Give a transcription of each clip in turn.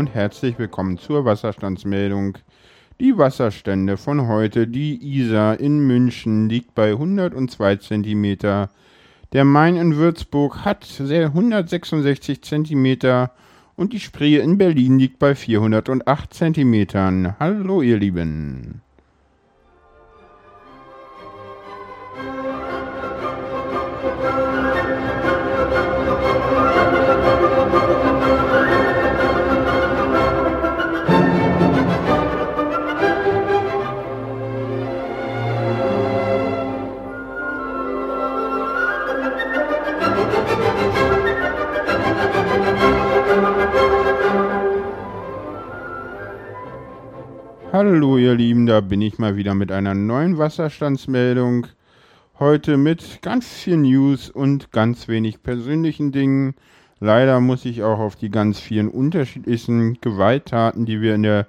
Und herzlich willkommen zur Wasserstandsmeldung. Die Wasserstände von heute, die Isar in München liegt bei 102 cm. Der Main in Würzburg hat 166 cm und die Spree in Berlin liegt bei 408 cm. Hallo ihr Lieben. Hallo ihr Lieben, da bin ich mal wieder mit einer neuen Wasserstandsmeldung. Heute mit ganz viel News und ganz wenig persönlichen Dingen. Leider muss ich auch auf die ganz vielen unterschiedlichen Gewalttaten, die wir in der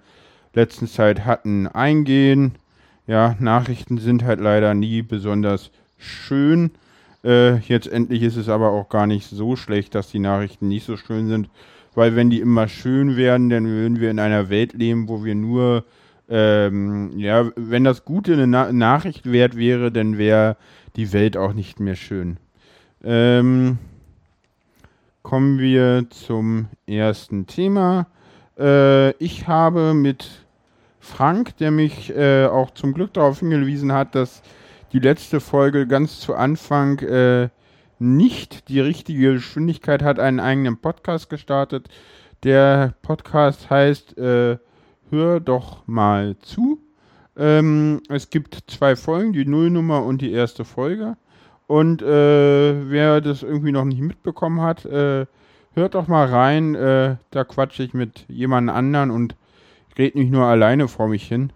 letzten Zeit hatten, eingehen. Ja, Nachrichten sind halt leider nie besonders schön. Äh, jetzt endlich ist es aber auch gar nicht so schlecht, dass die Nachrichten nicht so schön sind, weil wenn die immer schön wären, dann würden wir in einer Welt leben, wo wir nur ähm, ja, wenn das Gute eine Na Nachricht wert wäre, dann wäre die Welt auch nicht mehr schön. Ähm, kommen wir zum ersten Thema. Äh, ich habe mit Frank, der mich äh, auch zum Glück darauf hingewiesen hat, dass die letzte Folge ganz zu Anfang äh, nicht die richtige Geschwindigkeit hat, einen eigenen Podcast gestartet. Der Podcast heißt äh, hör doch mal zu. Ähm, es gibt zwei Folgen, die Nullnummer und die erste Folge. Und äh, wer das irgendwie noch nicht mitbekommen hat, äh, hört doch mal rein. Äh, da quatsche ich mit jemand anderen und rede nicht nur alleine vor mich hin.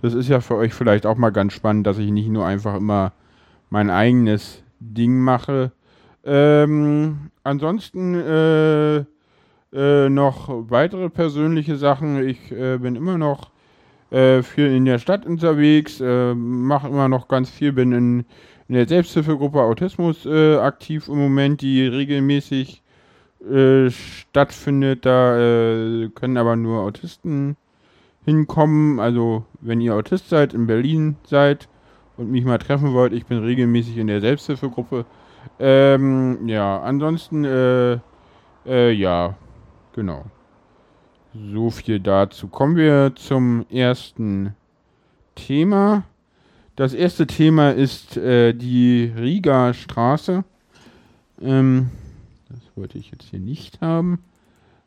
Das ist ja für euch vielleicht auch mal ganz spannend, dass ich nicht nur einfach immer mein eigenes Ding mache. Ähm, ansonsten äh, noch weitere persönliche Sachen. Ich äh, bin immer noch äh, viel in der Stadt unterwegs, äh, mache immer noch ganz viel, bin in, in der Selbsthilfegruppe Autismus äh, aktiv im Moment, die regelmäßig stattfindet. Da können aber nur Autisten hinkommen. Also wenn ihr Autist seid, in Berlin seid und mich mal treffen wollt, ich bin regelmäßig in der Selbsthilfegruppe. Ähm, ja, ansonsten, ja, Genau. So viel dazu. Kommen wir zum ersten Thema. Das erste Thema ist äh, die Riga Straße. Ähm, das wollte ich jetzt hier nicht haben.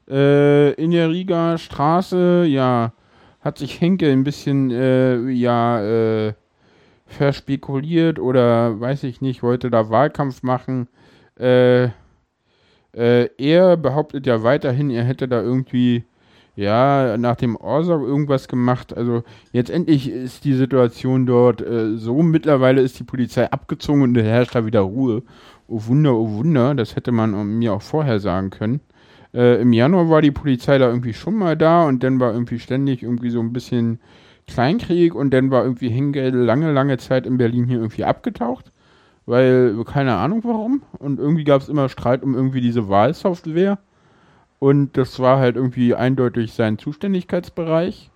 Äh, in der Riga Straße, ja, hat sich Henke ein bisschen, äh, ja, äh, verspekuliert oder weiß ich nicht, wollte da Wahlkampf machen. Äh, äh, er behauptet ja weiterhin, er hätte da irgendwie, ja, nach dem Orsa irgendwas gemacht. Also jetzt endlich ist die Situation dort äh, so. Mittlerweile ist die Polizei abgezogen und herrscht da wieder Ruhe. Oh Wunder, oh Wunder, das hätte man mir auch vorher sagen können. Äh, Im Januar war die Polizei da irgendwie schon mal da und dann war irgendwie ständig irgendwie so ein bisschen Kleinkrieg und dann war irgendwie Hengel lange, lange Zeit in Berlin hier irgendwie abgetaucht weil keine Ahnung warum. Und irgendwie gab es immer Streit um irgendwie diese Wahlsoftware. Und das war halt irgendwie eindeutig sein Zuständigkeitsbereich.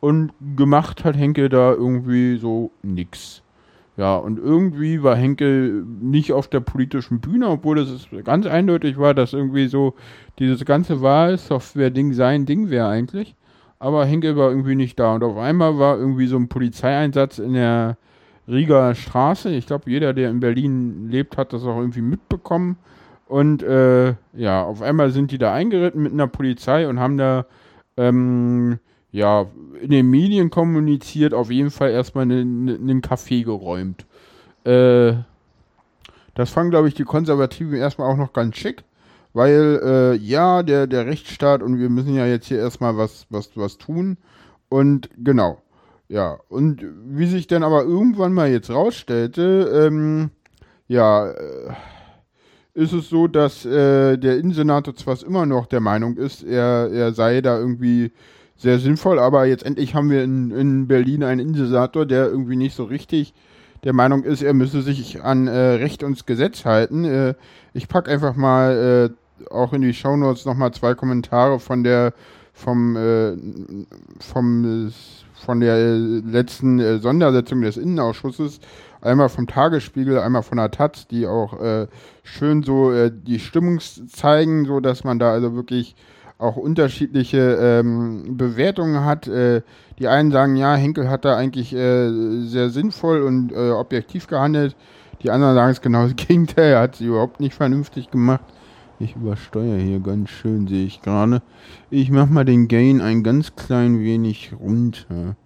Und gemacht hat Henkel da irgendwie so nix. Ja, und irgendwie war Henkel nicht auf der politischen Bühne, obwohl es ganz eindeutig war, dass irgendwie so dieses ganze Wahlsoftware-Ding sein Ding wäre eigentlich. Aber Henkel war irgendwie nicht da. Und auf einmal war irgendwie so ein Polizeieinsatz in der Rieger Straße. Ich glaube, jeder, der in Berlin lebt, hat das auch irgendwie mitbekommen. Und äh, ja, auf einmal sind die da eingeritten mit einer Polizei und haben da ähm, ja in den Medien kommuniziert, auf jeden Fall erstmal einen, einen Café geräumt. Äh, das fanden, glaube ich, die Konservativen erstmal auch noch ganz schick, weil äh, ja, der, der Rechtsstaat und wir müssen ja jetzt hier erstmal was, was, was tun. Und genau. Ja, und wie sich dann aber irgendwann mal jetzt rausstellte, ähm, ja, äh, ist es so, dass äh, der Innensenator zwar immer noch der Meinung ist, er, er sei da irgendwie sehr sinnvoll, aber jetzt endlich haben wir in, in Berlin einen Innensenator, der irgendwie nicht so richtig der Meinung ist, er müsse sich an äh, Recht und Gesetz halten. Äh, ich packe einfach mal äh, auch in die Shownotes nochmal zwei Kommentare von der vom, vom von der letzten äh, Sondersetzung des Innenausschusses, einmal vom Tagesspiegel, einmal von der Taz, die auch äh, schön so äh, die Stimmung zeigen, so dass man da also wirklich auch unterschiedliche ähm, Bewertungen hat. Äh, die einen sagen, ja, Henkel hat da eigentlich äh, sehr sinnvoll und äh, objektiv gehandelt. Die anderen sagen es genau das Gegenteil, er hat sie überhaupt nicht vernünftig gemacht. Ich übersteuere hier ganz schön, sehe ich gerade. Ich mache mal den Gain ein ganz klein wenig runter,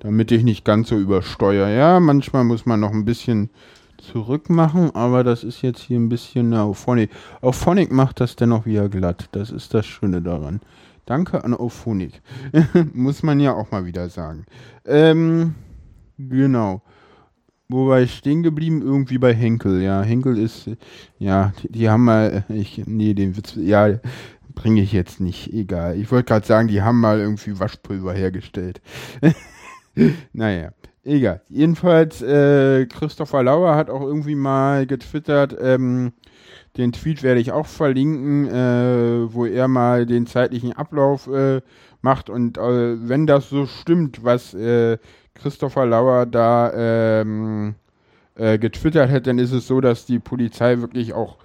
damit ich nicht ganz so übersteuere. Ja, manchmal muss man noch ein bisschen zurück machen, aber das ist jetzt hier ein bisschen na, Auphonic. Auphonic macht das dennoch wieder glatt. Das ist das Schöne daran. Danke an Auphonic. muss man ja auch mal wieder sagen. Ähm, genau. Wo war ich stehen geblieben? Irgendwie bei Henkel. Ja, Henkel ist, ja, die, die haben mal, ich, nee, den Witz, ja, bringe ich jetzt nicht. Egal. Ich wollte gerade sagen, die haben mal irgendwie Waschpulver hergestellt. naja, egal. Jedenfalls, äh, Christopher Lauer hat auch irgendwie mal getwittert, ähm, den Tweet werde ich auch verlinken, äh, wo er mal den zeitlichen Ablauf äh, macht und äh, wenn das so stimmt, was äh, Christopher Lauer da ähm, äh, getwittert hat, dann ist es so, dass die Polizei wirklich auch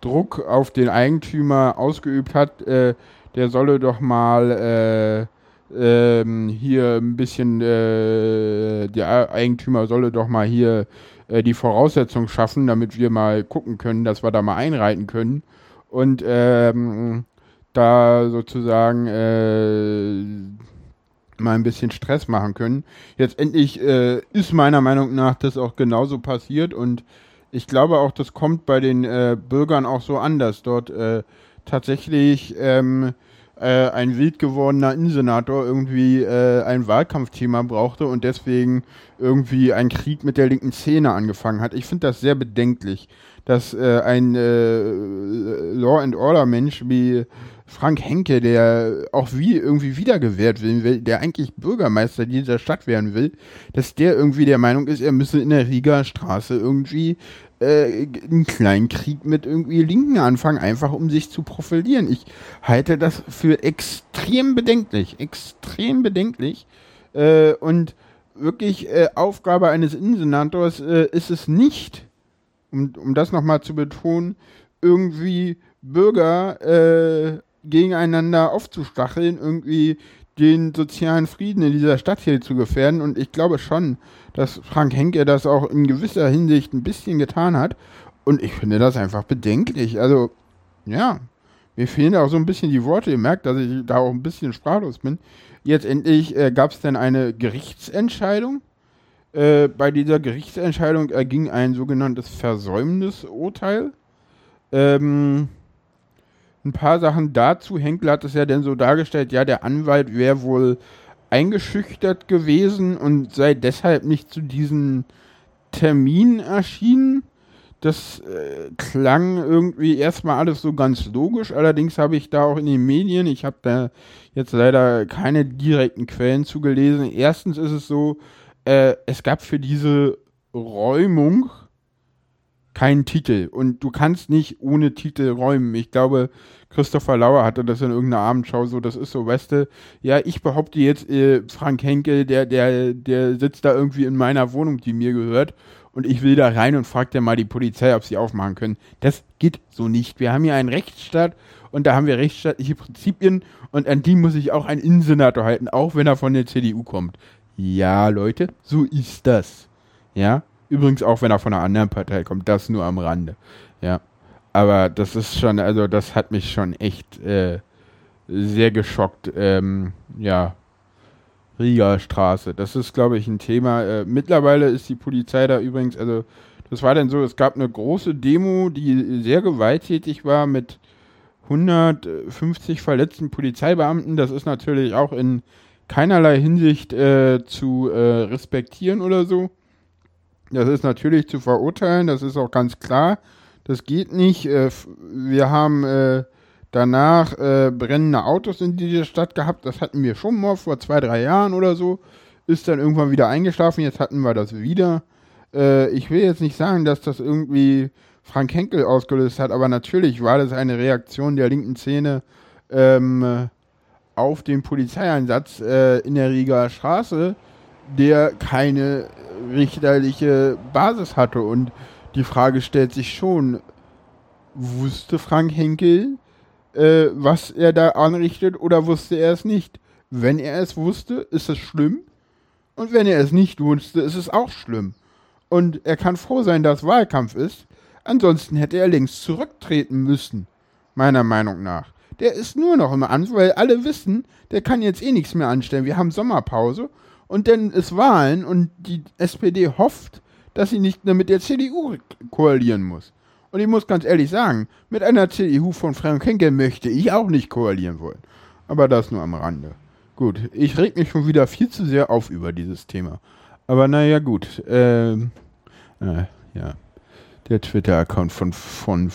Druck auf den Eigentümer ausgeübt hat. Äh, der solle doch mal äh, ähm, hier ein bisschen, äh, der Eigentümer solle doch mal hier äh, die Voraussetzungen schaffen, damit wir mal gucken können, dass wir da mal einreiten können. Und ähm, da sozusagen äh, mal ein bisschen Stress machen können. Jetzt endlich äh, ist meiner Meinung nach das auch genauso passiert und ich glaube auch, das kommt bei den äh, Bürgern auch so an, dass dort äh, tatsächlich ähm, äh, ein wild gewordener Innensenator irgendwie äh, ein Wahlkampfthema brauchte und deswegen irgendwie ein Krieg mit der linken Szene angefangen hat. Ich finde das sehr bedenklich, dass äh, ein Law and Order Mensch wie Frank Henke, der auch wie irgendwie wiedergewählt will, der eigentlich Bürgermeister dieser Stadt werden will, dass der irgendwie der Meinung ist, er müsse in der Rieger Straße irgendwie äh, einen kleinen Krieg mit irgendwie Linken anfangen, einfach um sich zu profilieren. Ich halte das für extrem bedenklich, extrem bedenklich. Äh, und wirklich äh, Aufgabe eines Innensenators äh, ist es nicht, um, um das nochmal zu betonen, irgendwie Bürger äh, gegeneinander aufzustacheln, irgendwie den sozialen Frieden in dieser Stadt hier zu gefährden. Und ich glaube schon, dass Frank Henke das auch in gewisser Hinsicht ein bisschen getan hat. Und ich finde das einfach bedenklich. Also, ja, mir fehlen auch so ein bisschen die Worte. Ihr merkt, dass ich da auch ein bisschen sprachlos bin. Jetzt endlich äh, gab es dann eine Gerichtsentscheidung. Äh, bei dieser Gerichtsentscheidung erging ein sogenanntes Versäumnisurteil. Ähm, ein paar Sachen dazu. Henkel hat es ja denn so dargestellt, ja, der Anwalt wäre wohl eingeschüchtert gewesen und sei deshalb nicht zu diesem Termin erschienen. Das äh, klang irgendwie erstmal alles so ganz logisch. Allerdings habe ich da auch in den Medien, ich habe da jetzt leider keine direkten Quellen zugelesen. Erstens ist es so, äh, es gab für diese Räumung keinen Titel und du kannst nicht ohne Titel räumen. Ich glaube, Christopher Lauer hatte das in irgendeiner Abendschau so, das ist so, weißt du, ja, ich behaupte jetzt, äh, Frank Henkel, der, der, der sitzt da irgendwie in meiner Wohnung, die mir gehört und ich will da rein und fragt dann mal die Polizei, ob sie aufmachen können. Das geht so nicht. Wir haben hier einen Rechtsstaat und da haben wir rechtsstaatliche Prinzipien und an die muss ich auch ein Innensenator halten, auch wenn er von der CDU kommt. Ja, Leute, so ist das. Ja, Übrigens auch, wenn er von einer anderen Partei kommt, das nur am Rande. Ja. Aber das ist schon, also das hat mich schon echt äh, sehr geschockt. Ähm, ja. Rieger Straße. Das ist, glaube ich, ein Thema. Äh, mittlerweile ist die Polizei da übrigens, also das war dann so, es gab eine große Demo, die sehr gewalttätig war mit 150 verletzten Polizeibeamten. Das ist natürlich auch in keinerlei Hinsicht äh, zu äh, respektieren oder so. Das ist natürlich zu verurteilen, das ist auch ganz klar. Das geht nicht. Äh, wir haben äh, danach äh, brennende Autos in dieser Stadt gehabt. Das hatten wir schon mal vor zwei, drei Jahren oder so. Ist dann irgendwann wieder eingeschlafen. Jetzt hatten wir das wieder. Ich will jetzt nicht sagen, dass das irgendwie Frank Henkel ausgelöst hat, aber natürlich war das eine Reaktion der linken Szene ähm, auf den Polizeieinsatz in der Rieger Straße, der keine richterliche Basis hatte. Und die Frage stellt sich schon, wusste Frank Henkel, äh, was er da anrichtet oder wusste er es nicht? Wenn er es wusste, ist es schlimm. Und wenn er es nicht wusste, ist es auch schlimm. Und er kann froh sein, dass Wahlkampf ist. Ansonsten hätte er längst zurücktreten müssen. Meiner Meinung nach. Der ist nur noch im Amt, weil alle wissen, der kann jetzt eh nichts mehr anstellen. Wir haben Sommerpause und dann ist Wahlen und die SPD hofft, dass sie nicht mehr mit der CDU koalieren muss. Und ich muss ganz ehrlich sagen, mit einer CDU von Frank Henkel möchte ich auch nicht koalieren wollen. Aber das nur am Rande. Gut, ich reg mich schon wieder viel zu sehr auf über dieses Thema. Aber naja, gut. Ähm, äh, ja. Der Twitter-Account von, von,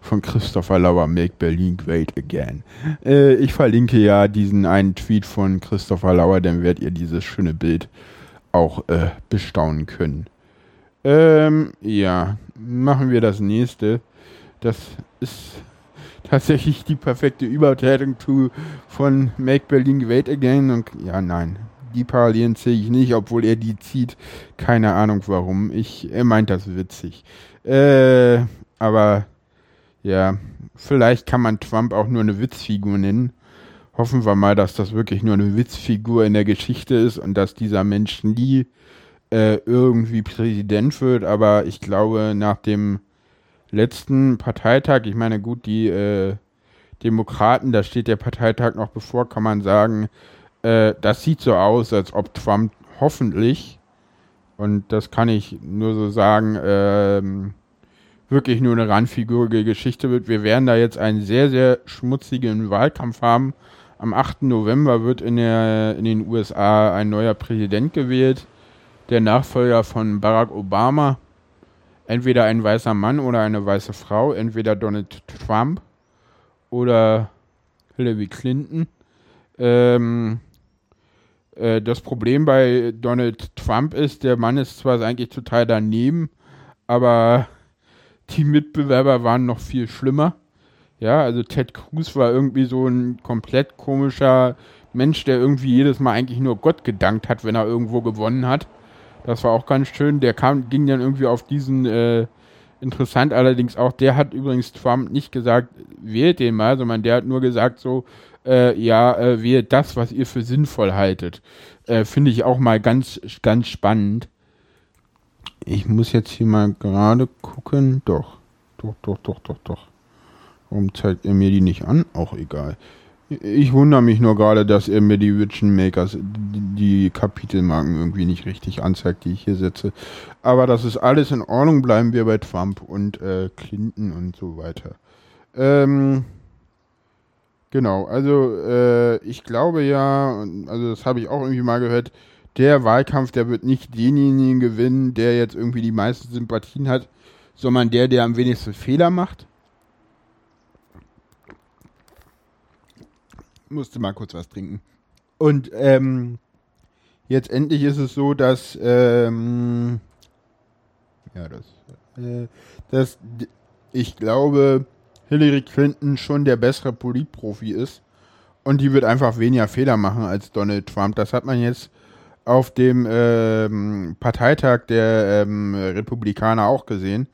von Christopher Lauer, Make Berlin Great Again. Äh, ich verlinke ja diesen einen Tweet von Christopher Lauer, dann werdet ihr dieses schöne Bild auch äh, bestaunen können. Ähm, ja, machen wir das nächste. Das ist tatsächlich die perfekte Übertretung zu, von Make Berlin Great Again. Und ja, nein, die Parallelen sehe ich nicht, obwohl er die zieht. Keine Ahnung warum. Ich, er meint das witzig. Äh, aber ja, vielleicht kann man Trump auch nur eine Witzfigur nennen. Hoffen wir mal, dass das wirklich nur eine Witzfigur in der Geschichte ist und dass dieser Mensch nie äh, irgendwie Präsident wird. Aber ich glaube, nach dem letzten Parteitag, ich meine, gut, die äh, Demokraten, da steht der Parteitag noch bevor, kann man sagen, äh, das sieht so aus, als ob Trump hoffentlich, und das kann ich nur so sagen, ähm, wirklich nur eine randfigurige Geschichte wird. Wir werden da jetzt einen sehr, sehr schmutzigen Wahlkampf haben. Am 8. November wird in, der, in den USA ein neuer Präsident gewählt, der Nachfolger von Barack Obama entweder ein weißer Mann oder eine weiße Frau, entweder Donald Trump oder Hillary Clinton. Ähm, äh, das Problem bei Donald Trump ist, der Mann ist zwar eigentlich total daneben, aber die Mitbewerber waren noch viel schlimmer. Ja, also Ted Cruz war irgendwie so ein komplett komischer Mensch, der irgendwie jedes Mal eigentlich nur Gott gedankt hat, wenn er irgendwo gewonnen hat. Das war auch ganz schön. Der kam, ging dann irgendwie auf diesen, äh, interessant allerdings auch, der hat übrigens Trump nicht gesagt, wählt den mal, sondern der hat nur gesagt so, äh, ja, äh, wählt das, was ihr für sinnvoll haltet. Äh, Finde ich auch mal ganz, ganz spannend. Ich muss jetzt hier mal gerade gucken. Doch, doch, doch, doch, doch, doch. Warum zeigt er mir die nicht an? Auch egal. Ich wundere mich nur gerade, dass er mir die Vision Makers, die Kapitelmarken irgendwie nicht richtig anzeigt, die ich hier setze. Aber das ist alles in Ordnung. Bleiben wir bei Trump und äh, Clinton und so weiter. Ähm, genau, also äh, ich glaube ja, also das habe ich auch irgendwie mal gehört, der Wahlkampf, der wird nicht denjenigen gewinnen, der jetzt irgendwie die meisten Sympathien hat, sondern der, der am wenigsten Fehler macht. musste mal kurz was trinken. Und ähm, jetzt endlich ist es so, dass ähm, ja, das, äh, dass ich glaube, Hillary Clinton schon der bessere Politprofi ist und die wird einfach weniger Fehler machen als Donald Trump. Das hat man jetzt auf dem ähm, Parteitag der ähm, Republikaner auch gesehen.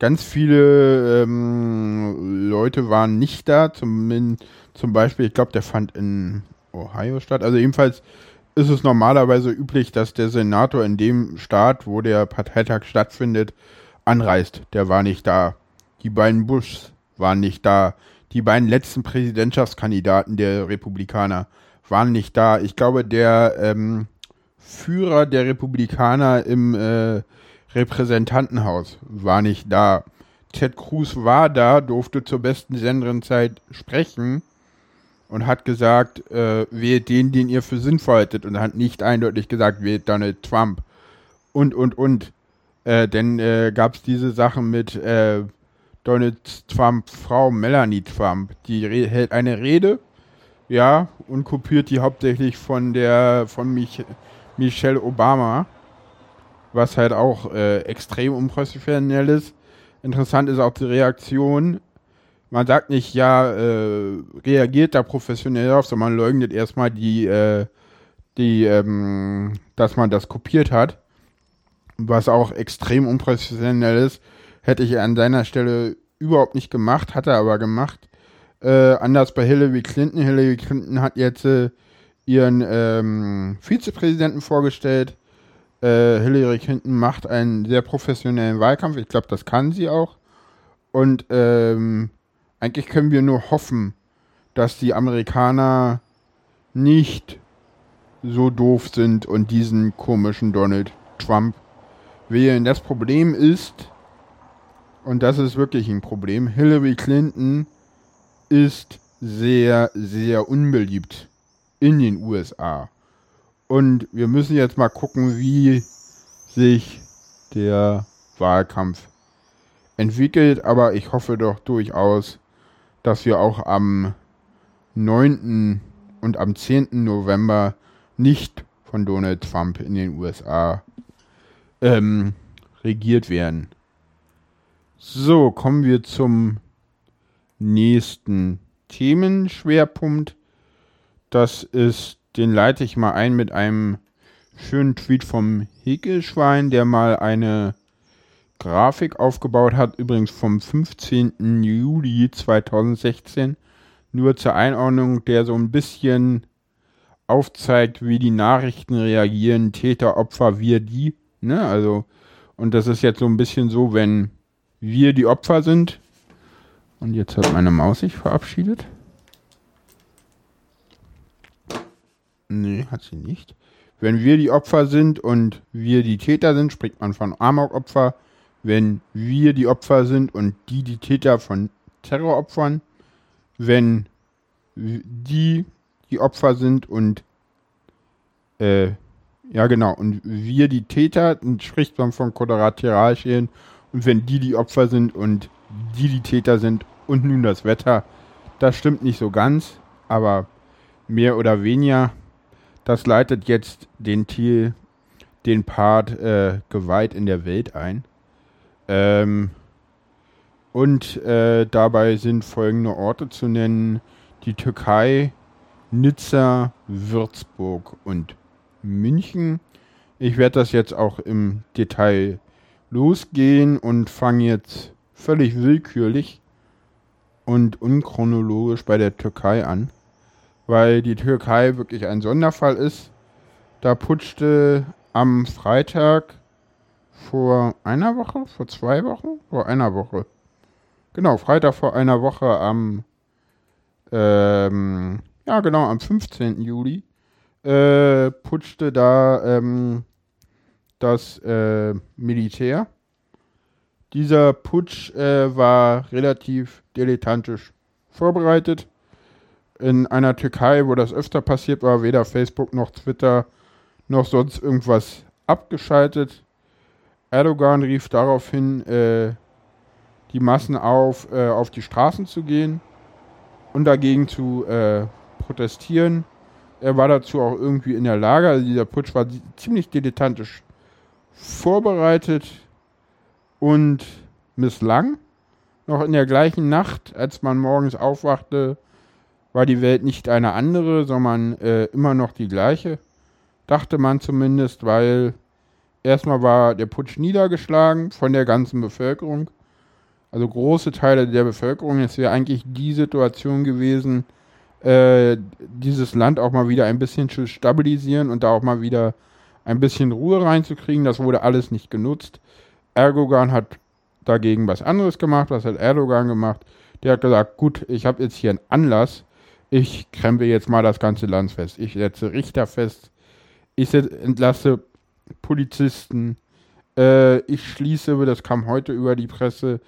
Ganz viele ähm, Leute waren nicht da, zumindest zum Beispiel, ich glaube, der fand in Ohio statt. Also jedenfalls ist es normalerweise üblich, dass der Senator in dem Staat, wo der Parteitag stattfindet, anreist. Der war nicht da. Die beiden Bushs waren nicht da. Die beiden letzten Präsidentschaftskandidaten der Republikaner waren nicht da. Ich glaube, der ähm, Führer der Republikaner im äh, Repräsentantenhaus war nicht da. Ted Cruz war da, durfte zur besten Senderenzeit sprechen und hat gesagt, äh, wählt den, den ihr für sinnvoll haltet und hat nicht eindeutig gesagt, wählt Donald Trump. Und, und, und. Äh, denn äh, gab es diese Sachen mit äh, Donald Trump Frau Melanie Trump, die hält eine Rede, ja, und kopiert die hauptsächlich von der, von Mich Michelle Obama, was halt auch äh, extrem unprofessionell ist. interessant ist auch die Reaktion. Man sagt nicht, ja, äh, reagiert da professionell auf, sondern man leugnet erstmal die, äh, die, ähm, dass man das kopiert hat. Was auch extrem unprofessionell ist. Hätte ich an seiner Stelle überhaupt nicht gemacht, hat er aber gemacht. Äh, anders bei Hillary Clinton. Hillary Clinton hat jetzt äh, ihren ähm, Vizepräsidenten vorgestellt. Äh, Hillary Clinton macht einen sehr professionellen Wahlkampf. Ich glaube, das kann sie auch. Und ähm, eigentlich können wir nur hoffen, dass die Amerikaner nicht so doof sind und diesen komischen Donald Trump wählen. Das Problem ist, und das ist wirklich ein Problem, Hillary Clinton ist sehr, sehr unbeliebt in den USA. Und wir müssen jetzt mal gucken, wie sich der Wahlkampf entwickelt. Aber ich hoffe doch durchaus, dass wir auch am 9. und am 10. November nicht von Donald Trump in den USA ähm, regiert werden. So, kommen wir zum nächsten Themenschwerpunkt. Das ist, den leite ich mal ein mit einem schönen Tweet vom Hegelschwein, der mal eine Grafik aufgebaut hat, übrigens vom 15. Juli 2016. Nur zur Einordnung, der so ein bisschen aufzeigt, wie die Nachrichten reagieren, Täter, Opfer, wir, die. Ne? Also, und das ist jetzt so ein bisschen so, wenn wir die Opfer sind. Und jetzt hat meine Maus sich verabschiedet. Nee, hat sie nicht. Wenn wir die Opfer sind und wir die Täter sind, spricht man von Amok-Opfer. Wenn wir die Opfer sind und die die Täter von Terroropfern. Wenn die die Opfer sind und äh, ja genau, und wir die Täter, dann spricht man von Kollateralschäden und wenn die die Opfer sind und die die Täter sind und nun das Wetter, das stimmt nicht so ganz, aber mehr oder weniger. Das leitet jetzt den Thiel, den Part äh, geweiht in der Welt ein. Ähm, und äh, dabei sind folgende Orte zu nennen: die Türkei, Nizza, Würzburg und München. Ich werde das jetzt auch im Detail losgehen und fange jetzt völlig willkürlich und unchronologisch bei der Türkei an, weil die Türkei wirklich ein Sonderfall ist. Da putschte am Freitag vor einer Woche, vor zwei Wochen, vor einer Woche. Genau, Freitag vor einer Woche am, ähm, ja genau, am 15. Juli äh, putschte da ähm, das äh, Militär. Dieser Putsch äh, war relativ dilettantisch vorbereitet. In einer Türkei, wo das öfter passiert war, weder Facebook noch Twitter noch sonst irgendwas abgeschaltet. Erdogan rief daraufhin äh, die Massen auf, äh, auf die Straßen zu gehen und dagegen zu äh, protestieren. Er war dazu auch irgendwie in der Lage. Also dieser Putsch war ziemlich dilettantisch vorbereitet und misslang. Noch in der gleichen Nacht, als man morgens aufwachte, war die Welt nicht eine andere, sondern äh, immer noch die gleiche. Dachte man zumindest, weil erstmal war der Putsch niedergeschlagen von der ganzen Bevölkerung. Also große Teile der Bevölkerung. Es wäre eigentlich die Situation gewesen, äh, dieses Land auch mal wieder ein bisschen zu stabilisieren und da auch mal wieder ein bisschen Ruhe reinzukriegen. Das wurde alles nicht genutzt. Erdogan hat dagegen was anderes gemacht. Was hat Erdogan gemacht? Der hat gesagt, gut, ich habe jetzt hier einen Anlass. Ich krempel jetzt mal das ganze Land fest. Ich setze Richter fest. Ich entlasse Polizisten. Äh, ich schließe, das kam heute über die Presse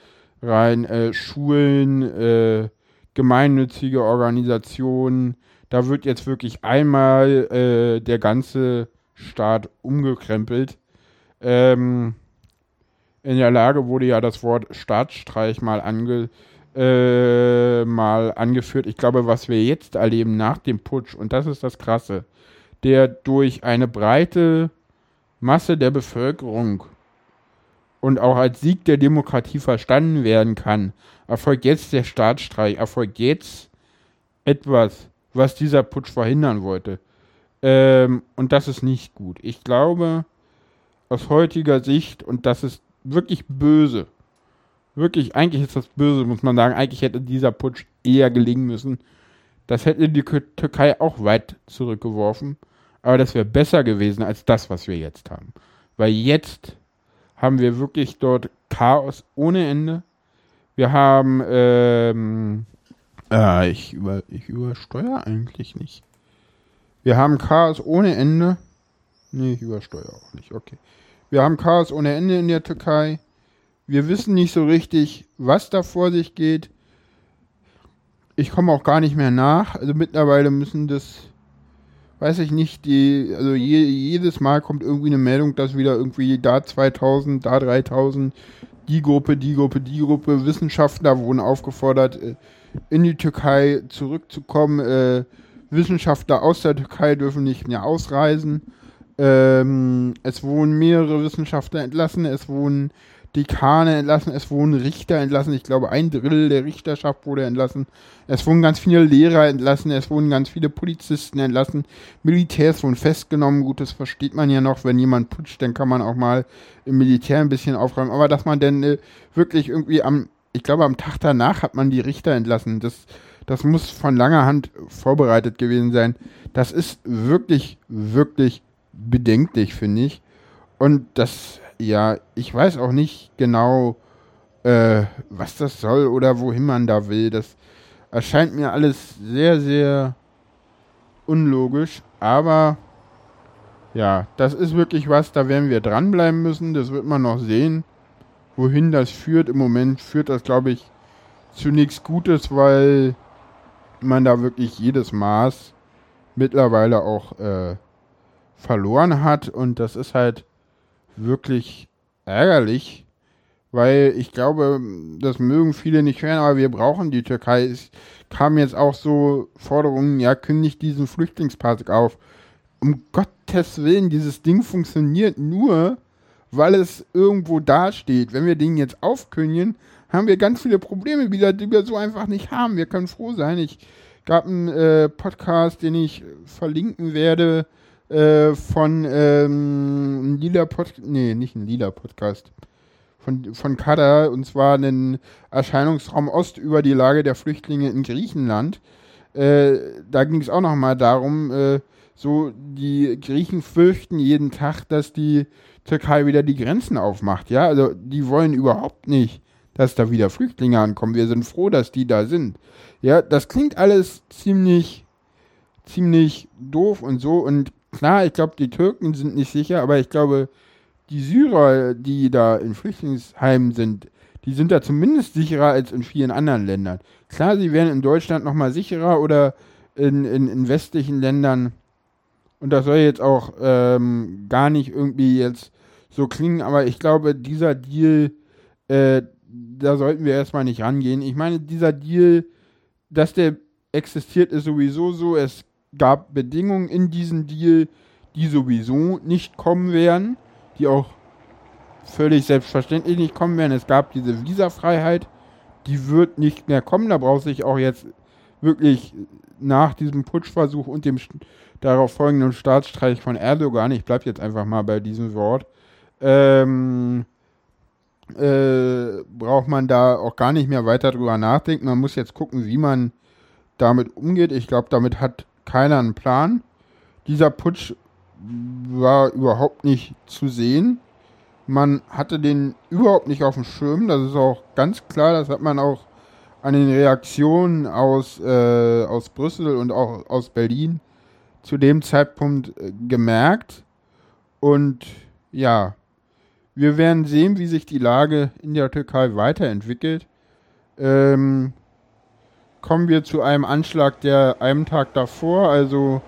rein, äh, Schulen, äh, gemeinnützige Organisationen. Da wird jetzt wirklich einmal äh, der ganze Staat umgekrempelt. Ähm, in der Lage wurde ja das Wort Staatsstreich mal, ange, äh, mal angeführt. Ich glaube, was wir jetzt erleben nach dem Putsch, und das ist das Krasse, der durch eine breite Masse der Bevölkerung und auch als Sieg der Demokratie verstanden werden kann, erfolgt jetzt der Staatsstreich, erfolgt jetzt etwas, was dieser Putsch verhindern wollte. Ähm, und das ist nicht gut. Ich glaube, aus heutiger Sicht, und das ist wirklich böse, wirklich, eigentlich ist das böse, muss man sagen, eigentlich hätte dieser Putsch eher gelingen müssen. Das hätte die Türkei auch weit zurückgeworfen. Aber das wäre besser gewesen als das, was wir jetzt haben. Weil jetzt haben wir wirklich dort Chaos ohne Ende. Wir haben, ähm, äh, ich, über, ich übersteuere eigentlich nicht. Wir haben Chaos ohne Ende. Nee, ich übersteuere auch nicht, okay. Wir haben Chaos ohne Ende in der Türkei. Wir wissen nicht so richtig, was da vor sich geht. Ich komme auch gar nicht mehr nach. Also mittlerweile müssen das weiß ich nicht, die, also je, jedes Mal kommt irgendwie eine Meldung, dass wieder irgendwie da 2000, da 3000, die Gruppe, die Gruppe, die Gruppe, Wissenschaftler wurden aufgefordert, äh, in die Türkei zurückzukommen. Äh, Wissenschaftler aus der Türkei dürfen nicht mehr ausreisen. Ähm, es wurden mehrere Wissenschaftler entlassen, es wurden Dekane entlassen, es wurden Richter entlassen. Ich glaube, ein Drittel der Richterschaft wurde entlassen. Es wurden ganz viele Lehrer entlassen, es wurden ganz viele Polizisten entlassen. Militärs wurden festgenommen. Gut, das versteht man ja noch. Wenn jemand putscht, dann kann man auch mal im Militär ein bisschen aufräumen. Aber dass man denn äh, wirklich irgendwie am, ich glaube, am Tag danach hat man die Richter entlassen. Das, das muss von langer Hand vorbereitet gewesen sein. Das ist wirklich, wirklich bedenklich, finde ich. Und das ja, ich weiß auch nicht genau, äh, was das soll oder wohin man da will. Das erscheint mir alles sehr, sehr unlogisch. Aber ja, das ist wirklich was, da werden wir dranbleiben müssen. Das wird man noch sehen, wohin das führt. Im Moment führt das, glaube ich, zu nichts Gutes, weil man da wirklich jedes Maß mittlerweile auch äh, verloren hat. Und das ist halt wirklich ärgerlich, weil ich glaube, das mögen viele nicht hören, aber wir brauchen die Türkei. Es kamen jetzt auch so Forderungen, ja, kündigt diesen Flüchtlingspass auf. Um Gottes Willen, dieses Ding funktioniert nur, weil es irgendwo dasteht. Wenn wir den jetzt aufkündigen, haben wir ganz viele Probleme wieder, die wir so einfach nicht haben. Wir können froh sein. Ich gab einen äh, Podcast, den ich verlinken werde, äh, von ähm, Lila Podcast, nee, nicht ein Lila Podcast, von, von Kada, und zwar einen Erscheinungsraum Ost über die Lage der Flüchtlinge in Griechenland. Äh, da ging es auch nochmal darum, äh, so die Griechen fürchten jeden Tag, dass die Türkei wieder die Grenzen aufmacht. Ja, also die wollen überhaupt nicht, dass da wieder Flüchtlinge ankommen. Wir sind froh, dass die da sind. Ja, das klingt alles ziemlich, ziemlich doof und so. Und Klar, ich glaube, die Türken sind nicht sicher, aber ich glaube, die Syrer, die da in Flüchtlingsheimen sind, die sind da zumindest sicherer als in vielen anderen Ländern. Klar, sie wären in Deutschland nochmal sicherer oder in, in, in, westlichen Ländern. Und das soll jetzt auch ähm, gar nicht irgendwie jetzt so klingen, aber ich glaube, dieser Deal, äh, da sollten wir erstmal nicht rangehen. Ich meine, dieser Deal, dass der existiert, ist sowieso so. Es gab Bedingungen in diesem Deal, die sowieso nicht kommen werden, die auch völlig selbstverständlich nicht kommen werden. Es gab diese Visafreiheit, die wird nicht mehr kommen. Da braucht sich auch jetzt wirklich nach diesem Putschversuch und dem darauf folgenden Staatsstreich von Erdogan, ich bleibe jetzt einfach mal bei diesem Wort, ähm, äh, braucht man da auch gar nicht mehr weiter drüber nachdenken. Man muss jetzt gucken, wie man damit umgeht. Ich glaube, damit hat keiner einen Plan. Dieser Putsch war überhaupt nicht zu sehen. Man hatte den überhaupt nicht auf dem Schirm. Das ist auch ganz klar. Das hat man auch an den Reaktionen aus, äh, aus Brüssel und auch aus Berlin zu dem Zeitpunkt äh, gemerkt. Und ja, wir werden sehen, wie sich die Lage in der Türkei weiterentwickelt. Ähm, kommen wir zu einem Anschlag, der einem Tag davor, also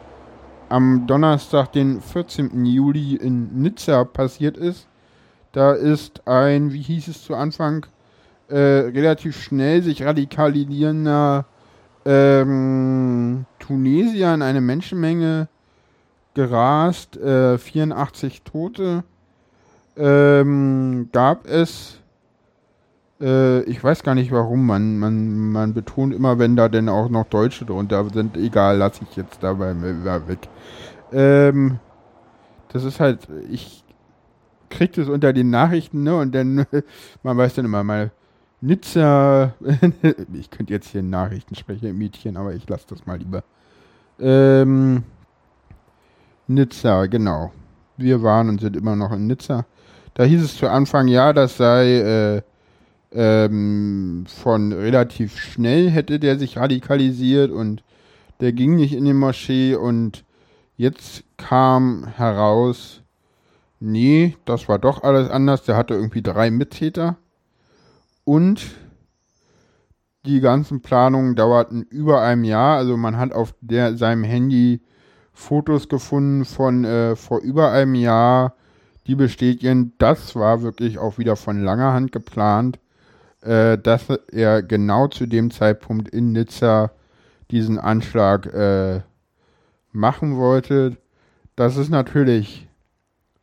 am Donnerstag, den 14. Juli in Nizza passiert ist. Da ist ein, wie hieß es zu Anfang, äh, relativ schnell sich radikalisierender ähm, Tunesier in eine Menschenmenge gerast, äh, 84 Tote. Ähm, gab es, äh, ich weiß gar nicht warum, man, man, man betont immer, wenn da denn auch noch Deutsche drunter sind, egal, lasse ich jetzt dabei weg. Ähm, das ist halt, ich kriege das unter den Nachrichten, ne, und dann, man weiß dann immer mal, Nizza, ich könnte jetzt hier Nachrichtensprecher im Mädchen, aber ich lasse das mal lieber. Ähm, Nizza, genau. Wir waren und sind immer noch in Nizza. Da hieß es zu Anfang, ja, das sei äh, ähm, von relativ schnell hätte der sich radikalisiert und der ging nicht in die Moschee und jetzt kam heraus, nee, das war doch alles anders. Der hatte irgendwie drei Mittäter und die ganzen Planungen dauerten über einem Jahr. Also man hat auf der, seinem Handy Fotos gefunden von äh, vor über einem Jahr, die bestätigen, das war wirklich auch wieder von langer Hand geplant, äh, dass er genau zu dem Zeitpunkt in Nizza diesen Anschlag äh, machen wollte. Das ist natürlich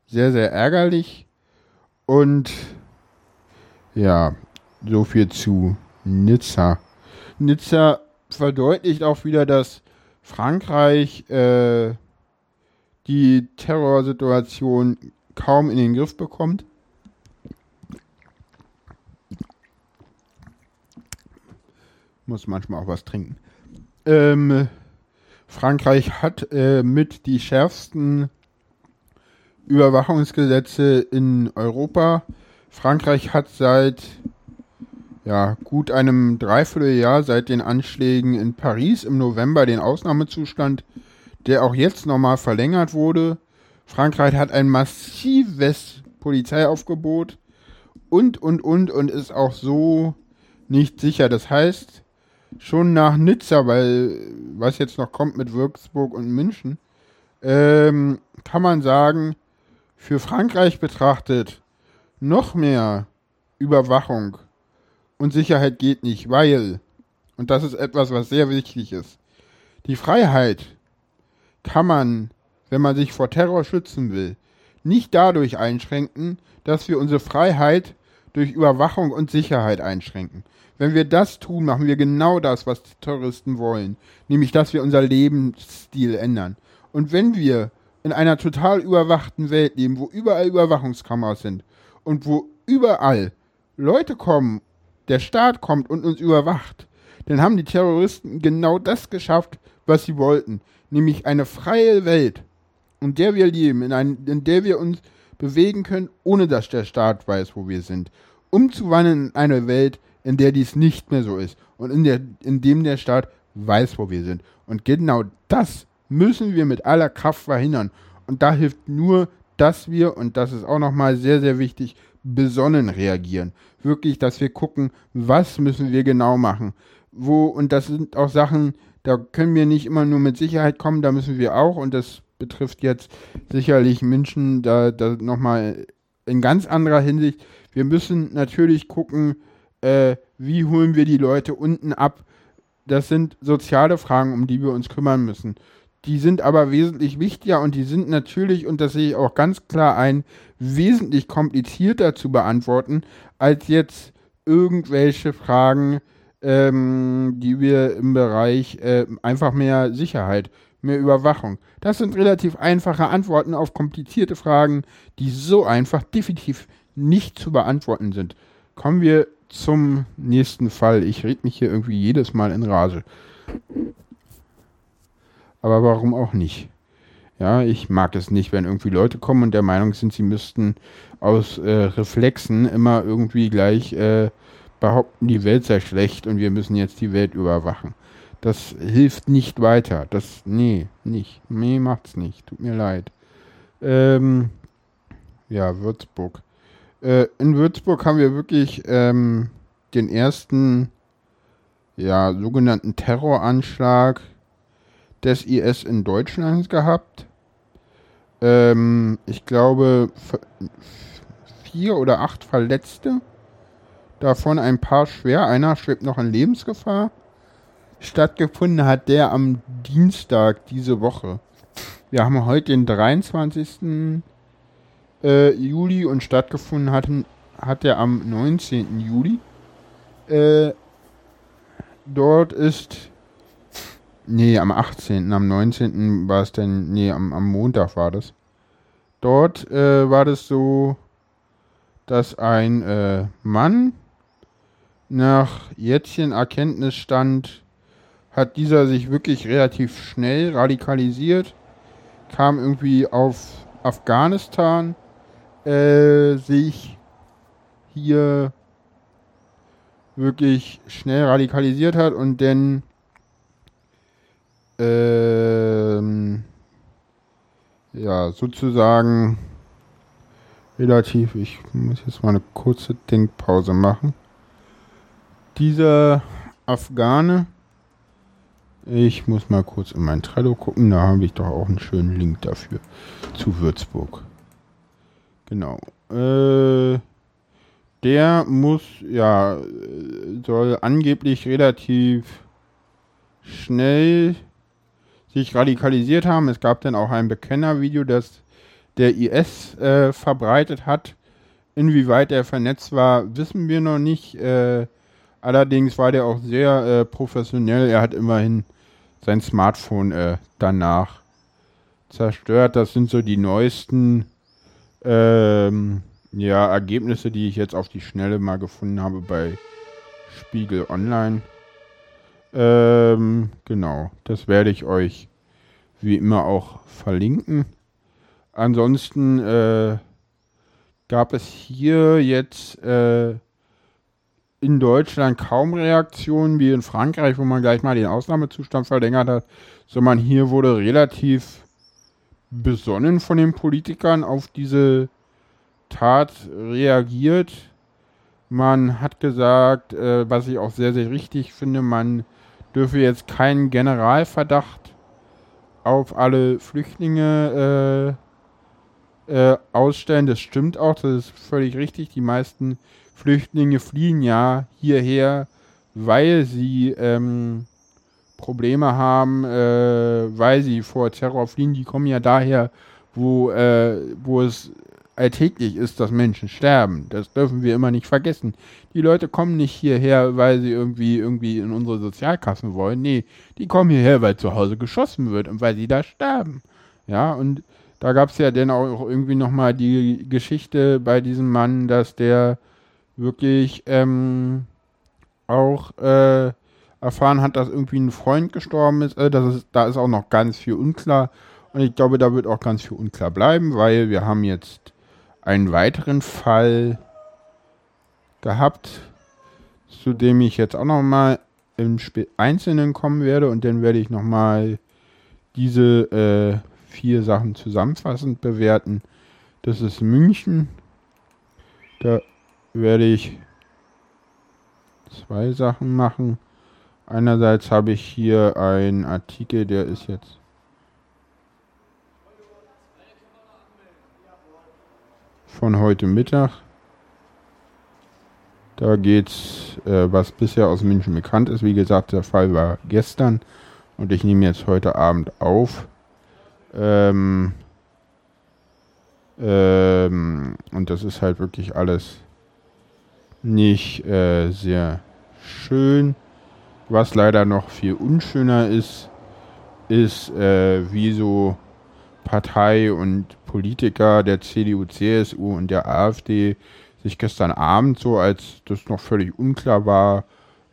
sehr, sehr ärgerlich und ja, so viel zu Nizza. Nizza verdeutlicht auch wieder, dass Frankreich äh, die Terrorsituation kaum in den Griff bekommt. Muss manchmal auch was trinken. Ähm, Frankreich hat äh, mit die schärfsten Überwachungsgesetze in Europa. Frankreich hat seit ja, gut einem Dreivierteljahr seit den Anschlägen in Paris im November den Ausnahmezustand, der auch jetzt nochmal verlängert wurde. Frankreich hat ein massives Polizeiaufgebot und, und, und, und ist auch so nicht sicher. Das heißt, schon nach Nizza, weil was jetzt noch kommt mit Würzburg und München, ähm, kann man sagen, für Frankreich betrachtet noch mehr Überwachung und Sicherheit geht nicht, weil, und das ist etwas, was sehr wichtig ist, die Freiheit kann man, wenn man sich vor Terror schützen will, nicht dadurch einschränken, dass wir unsere Freiheit durch Überwachung und Sicherheit einschränken. Wenn wir das tun, machen wir genau das, was die Terroristen wollen, nämlich dass wir unser Lebensstil ändern. Und wenn wir in einer total überwachten Welt leben, wo überall Überwachungskameras sind und wo überall Leute kommen der Staat kommt und uns überwacht, dann haben die Terroristen genau das geschafft, was sie wollten, nämlich eine freie Welt, in der wir leben, in, ein, in der wir uns bewegen können, ohne dass der Staat weiß, wo wir sind, umzuwandeln in eine Welt, in der dies nicht mehr so ist und in, der, in dem der Staat weiß, wo wir sind. Und genau das müssen wir mit aller Kraft verhindern. Und da hilft nur, dass wir, und das ist auch nochmal sehr, sehr wichtig, besonnen reagieren. Wirklich, dass wir gucken, was müssen wir genau machen. Wo, und das sind auch Sachen, da können wir nicht immer nur mit Sicherheit kommen, da müssen wir auch, und das betrifft jetzt sicherlich Menschen, da, da nochmal in ganz anderer Hinsicht. Wir müssen natürlich gucken, äh, wie holen wir die Leute unten ab. Das sind soziale Fragen, um die wir uns kümmern müssen. Die sind aber wesentlich wichtiger und die sind natürlich, und das sehe ich auch ganz klar ein, wesentlich komplizierter zu beantworten, als jetzt irgendwelche Fragen, ähm, die wir im Bereich äh, einfach mehr Sicherheit, mehr Überwachung. Das sind relativ einfache Antworten auf komplizierte Fragen, die so einfach definitiv nicht zu beantworten sind. Kommen wir zum nächsten Fall. Ich rede mich hier irgendwie jedes Mal in Rage. Aber warum auch nicht? Ja, ich mag es nicht, wenn irgendwie Leute kommen und der Meinung sind, sie müssten aus äh, Reflexen immer irgendwie gleich äh, behaupten, die Welt sei schlecht und wir müssen jetzt die Welt überwachen. Das hilft nicht weiter. Das, nee, nicht. Nee, macht's nicht. Tut mir leid. Ähm, ja, Würzburg. Äh, in Würzburg haben wir wirklich ähm, den ersten, ja, sogenannten Terroranschlag des IS in Deutschland gehabt. Ähm, ich glaube, vier oder acht Verletzte. Davon ein paar schwer. Einer schwebt noch in Lebensgefahr. Stattgefunden hat der am Dienstag diese Woche. Wir haben heute den 23. äh, Juli und stattgefunden hatten, hat er am 19. Juli. Äh, dort ist, nee, am 18., am 19. war es denn, nee, am, am Montag war das. Dort äh, war das so, dass ein äh, Mann nach jetzigen Erkenntnisstand hat dieser sich wirklich relativ schnell radikalisiert, kam irgendwie auf Afghanistan, äh, sich hier wirklich schnell radikalisiert hat und dann ähm, ja sozusagen relativ, ich muss jetzt mal eine kurze Denkpause machen. Dieser Afghane ich muss mal kurz in mein Trello gucken. Da habe ich doch auch einen schönen Link dafür zu Würzburg. Genau. Äh, der muss, ja, soll angeblich relativ schnell sich radikalisiert haben. Es gab dann auch ein Bekennervideo, das der IS äh, verbreitet hat. Inwieweit er vernetzt war, wissen wir noch nicht. Äh, allerdings war der auch sehr äh, professionell. Er hat immerhin sein Smartphone äh, danach zerstört. Das sind so die neuesten ähm, ja, Ergebnisse, die ich jetzt auf die Schnelle mal gefunden habe bei Spiegel Online. Ähm, genau, das werde ich euch wie immer auch verlinken. Ansonsten äh, gab es hier jetzt äh, in Deutschland kaum Reaktionen wie in Frankreich, wo man gleich mal den Ausnahmezustand verlängert hat, sondern hier wurde relativ besonnen von den Politikern auf diese Tat reagiert. Man hat gesagt, äh, was ich auch sehr, sehr richtig finde, man dürfe jetzt keinen Generalverdacht auf alle Flüchtlinge äh, äh, ausstellen. Das stimmt auch, das ist völlig richtig. Die meisten Flüchtlinge fliehen ja hierher, weil sie ähm, Probleme haben, äh, weil sie vor Terror fliehen. Die kommen ja daher, wo, äh, wo es alltäglich ist, dass Menschen sterben. Das dürfen wir immer nicht vergessen. Die Leute kommen nicht hierher, weil sie irgendwie, irgendwie in unsere Sozialkassen wollen. Nee, die kommen hierher, weil zu Hause geschossen wird und weil sie da sterben. Ja, und da gab es ja dann auch irgendwie nochmal die Geschichte bei diesem Mann, dass der wirklich ähm, auch äh, erfahren hat, dass irgendwie ein Freund gestorben ist. Äh, das ist. Da ist auch noch ganz viel unklar. Und ich glaube, da wird auch ganz viel unklar bleiben, weil wir haben jetzt einen weiteren Fall gehabt, zu dem ich jetzt auch noch mal im Einzelnen kommen werde und dann werde ich noch mal diese äh, vier Sachen zusammenfassend bewerten. Das ist München. Da werde ich zwei Sachen machen. Einerseits habe ich hier einen Artikel, der ist jetzt von heute Mittag. Da geht's, äh, was bisher aus München bekannt ist. Wie gesagt, der Fall war gestern und ich nehme jetzt heute Abend auf. Ähm, ähm, und das ist halt wirklich alles nicht äh, sehr schön. Was leider noch viel unschöner ist, ist, äh, wie so Partei und Politiker der CDU, CSU und der AfD sich gestern Abend so, als das noch völlig unklar war,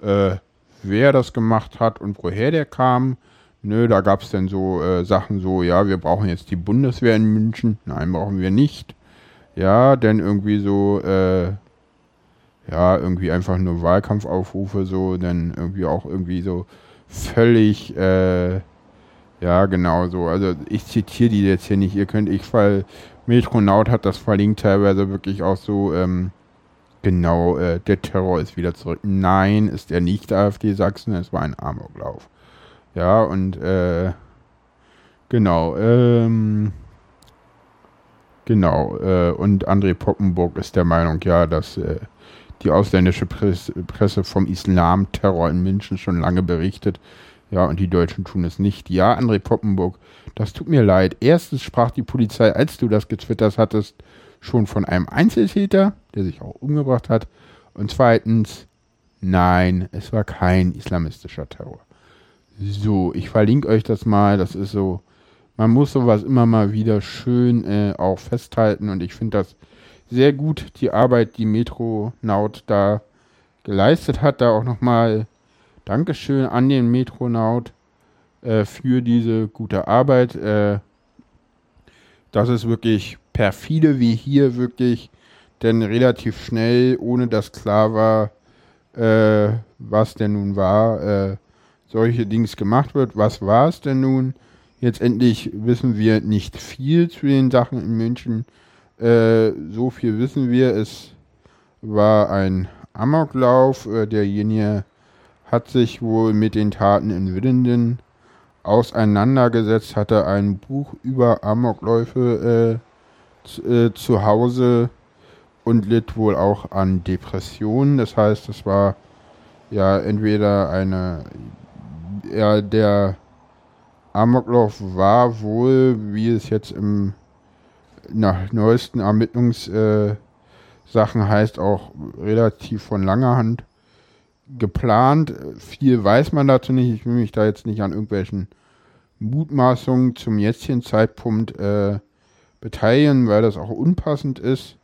äh, wer das gemacht hat und woher der kam. Nö, da gab es dann so äh, Sachen so, ja, wir brauchen jetzt die Bundeswehr in München. Nein, brauchen wir nicht. Ja, denn irgendwie so, äh, ja, irgendwie einfach nur Wahlkampfaufrufe, so, dann irgendwie auch irgendwie so völlig, äh, ja, genau so. Also ich zitiere die jetzt hier nicht, ihr könnt, ich weil Metronaut hat das verlinkt teilweise wirklich auch so, ähm, genau, äh, der Terror ist wieder zurück. Nein, ist er nicht AfD Sachsen, es war ein Amoklauf. Ja, und, äh, genau, ähm, genau, äh, und André Poppenburg ist der Meinung, ja, dass, äh, die ausländische Presse vom Islamterror in München schon lange berichtet. Ja, und die Deutschen tun es nicht. Ja, André Poppenburg, das tut mir leid. Erstens sprach die Polizei, als du das getwittert hattest, schon von einem Einzeltäter, der sich auch umgebracht hat. Und zweitens, nein, es war kein islamistischer Terror. So, ich verlinke euch das mal. Das ist so, man muss sowas immer mal wieder schön äh, auch festhalten. Und ich finde das sehr gut, die Arbeit, die Metronaut da geleistet hat. Da auch nochmal Dankeschön an den Metronaut äh, für diese gute Arbeit. Äh, das ist wirklich perfide, wie hier wirklich, denn relativ schnell, ohne dass klar war, äh, was denn nun war, äh, solche Dings gemacht wird. Was war es denn nun? Jetzt endlich wissen wir nicht viel zu den Sachen in München. Äh, so viel wissen wir. Es war ein Amoklauf. Äh, derjenige hat sich wohl mit den Taten in Willenden auseinandergesetzt, hatte ein Buch über Amokläufe äh, äh, zu Hause und litt wohl auch an Depressionen. Das heißt, es war ja entweder eine, ja, der Amoklauf war wohl, wie es jetzt im nach neuesten Ermittlungssachen äh, heißt, auch relativ von langer Hand geplant. Viel weiß man dazu nicht. Ich will mich da jetzt nicht an irgendwelchen Mutmaßungen zum jetzigen Zeitpunkt äh, beteiligen, weil das auch unpassend ist.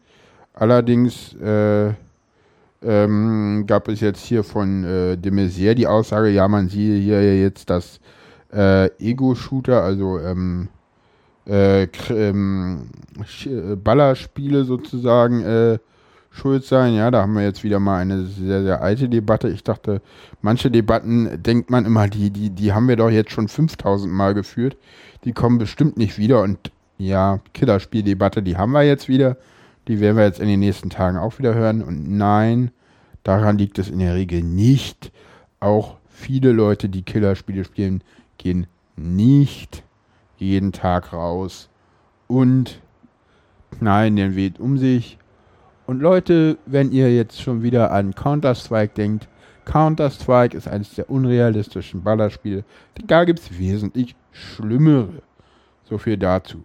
Allerdings äh, ähm, gab es jetzt hier von äh, de Maizière die Aussage, ja, man siehe hier jetzt das äh, Ego-Shooter, also ähm, äh, ähm, Ballerspiele sozusagen äh, schuld sein. Ja, da haben wir jetzt wieder mal eine sehr, sehr alte Debatte. Ich dachte, manche Debatten denkt man immer, die, die, die haben wir doch jetzt schon 5000 Mal geführt. Die kommen bestimmt nicht wieder. Und ja, Killerspieldebatte, die haben wir jetzt wieder. Die werden wir jetzt in den nächsten Tagen auch wieder hören. Und nein, daran liegt es in der Regel nicht. Auch viele Leute, die Killerspiele spielen, gehen nicht jeden Tag raus und knallen den Weg um sich und Leute, wenn ihr jetzt schon wieder an Counter-Strike denkt, Counter-Strike ist eines der unrealistischen Ballerspiele. Da gibt es wesentlich schlimmere. So viel dazu.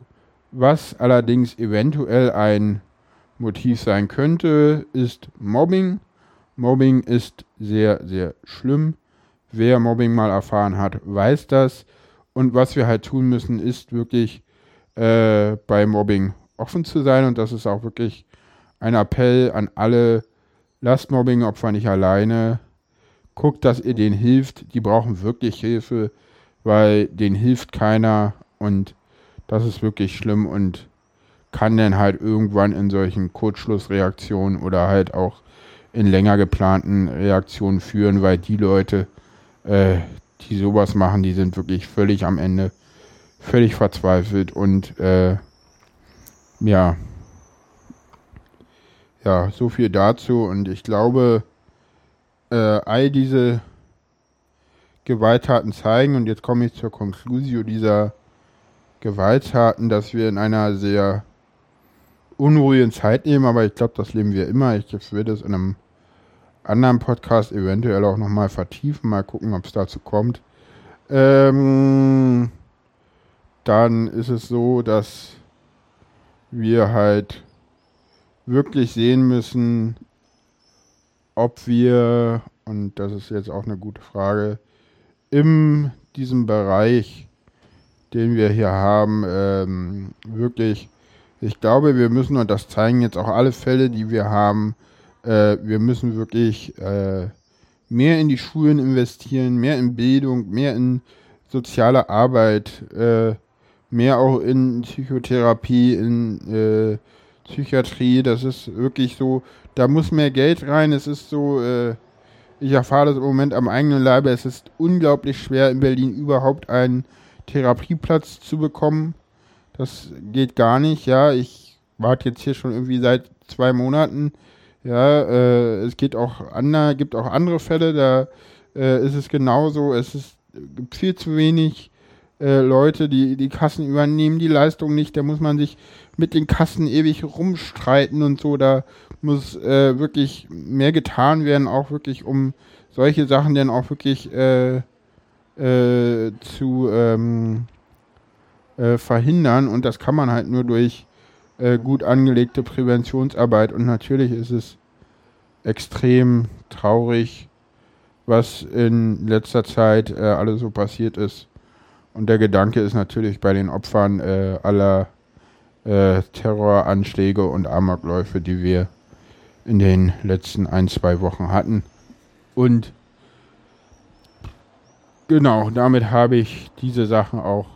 Was allerdings eventuell ein Motiv sein könnte, ist Mobbing. Mobbing ist sehr, sehr schlimm. Wer Mobbing mal erfahren hat, weiß das. Und was wir halt tun müssen, ist wirklich äh, bei Mobbing offen zu sein. Und das ist auch wirklich ein Appell an alle, lasst Mobbing-Opfer nicht alleine. Guckt, dass ihr denen hilft. Die brauchen wirklich Hilfe, weil denen hilft keiner und das ist wirklich schlimm und kann dann halt irgendwann in solchen Kurzschlussreaktionen oder halt auch in länger geplanten Reaktionen führen, weil die Leute, äh, die sowas machen, die sind wirklich völlig am Ende, völlig verzweifelt und äh, ja, ja, so viel dazu. Und ich glaube, äh, all diese Gewalttaten zeigen, und jetzt komme ich zur Conclusio dieser Gewalttaten, dass wir in einer sehr unruhigen Zeit leben, aber ich glaube, das leben wir immer. Ich werde es in einem anderen Podcast eventuell auch nochmal vertiefen, mal gucken, ob es dazu kommt. Ähm, dann ist es so, dass wir halt wirklich sehen müssen, ob wir, und das ist jetzt auch eine gute Frage, in diesem Bereich, den wir hier haben, ähm, wirklich, ich glaube, wir müssen, und das zeigen jetzt auch alle Fälle, die wir haben, äh, wir müssen wirklich äh, mehr in die Schulen investieren, mehr in Bildung, mehr in soziale Arbeit, äh, mehr auch in Psychotherapie, in äh, Psychiatrie, das ist wirklich so, da muss mehr Geld rein. Es ist so, äh, ich erfahre das im Moment am eigenen Leibe, es ist unglaublich schwer in Berlin überhaupt einen Therapieplatz zu bekommen. Das geht gar nicht, ja. Ich warte jetzt hier schon irgendwie seit zwei Monaten. Ja, äh, es geht auch andere, gibt auch andere Fälle, da äh, ist es genauso. Es ist, gibt viel zu wenig äh, Leute, die die Kassen übernehmen die Leistung nicht. Da muss man sich mit den Kassen ewig rumstreiten und so. Da muss äh, wirklich mehr getan werden, auch wirklich um solche Sachen dann auch wirklich äh, äh, zu ähm, äh, verhindern. Und das kann man halt nur durch äh, gut angelegte Präventionsarbeit. Und natürlich ist es extrem traurig, was in letzter Zeit äh, alles so passiert ist. Und der Gedanke ist natürlich bei den Opfern äh, aller äh, Terroranschläge und Amokläufe, die wir in den letzten ein, zwei Wochen hatten. Und genau, damit habe ich diese Sachen auch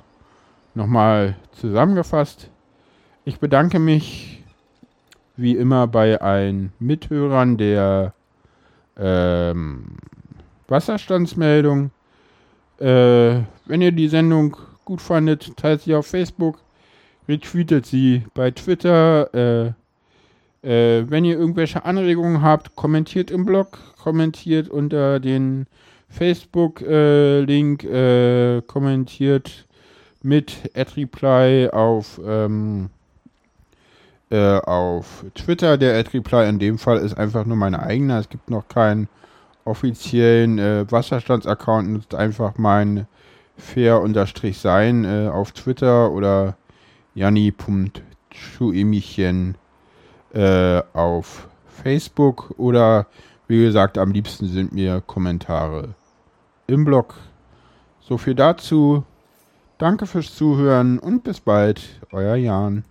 nochmal zusammengefasst. Ich bedanke mich wie immer bei allen Mithörern der ähm, Wasserstandsmeldung. Äh, wenn ihr die Sendung gut fandet, teilt sie auf Facebook, retweetet sie bei Twitter. Äh, äh, wenn ihr irgendwelche Anregungen habt, kommentiert im Blog, kommentiert unter den Facebook-Link, äh, kommentiert mit AdReply auf, ähm, äh, auf Twitter. Der AdReply in dem Fall ist einfach nur meine eigene. Es gibt noch keinen offiziellen äh, Wasserstandsaccount. Nutzt einfach mein fair-sein äh, auf Twitter oder janni.schuemichen äh, auf Facebook oder wie gesagt, am liebsten sind mir Kommentare im Blog. So viel dazu. Danke fürs Zuhören und bis bald, euer Jan.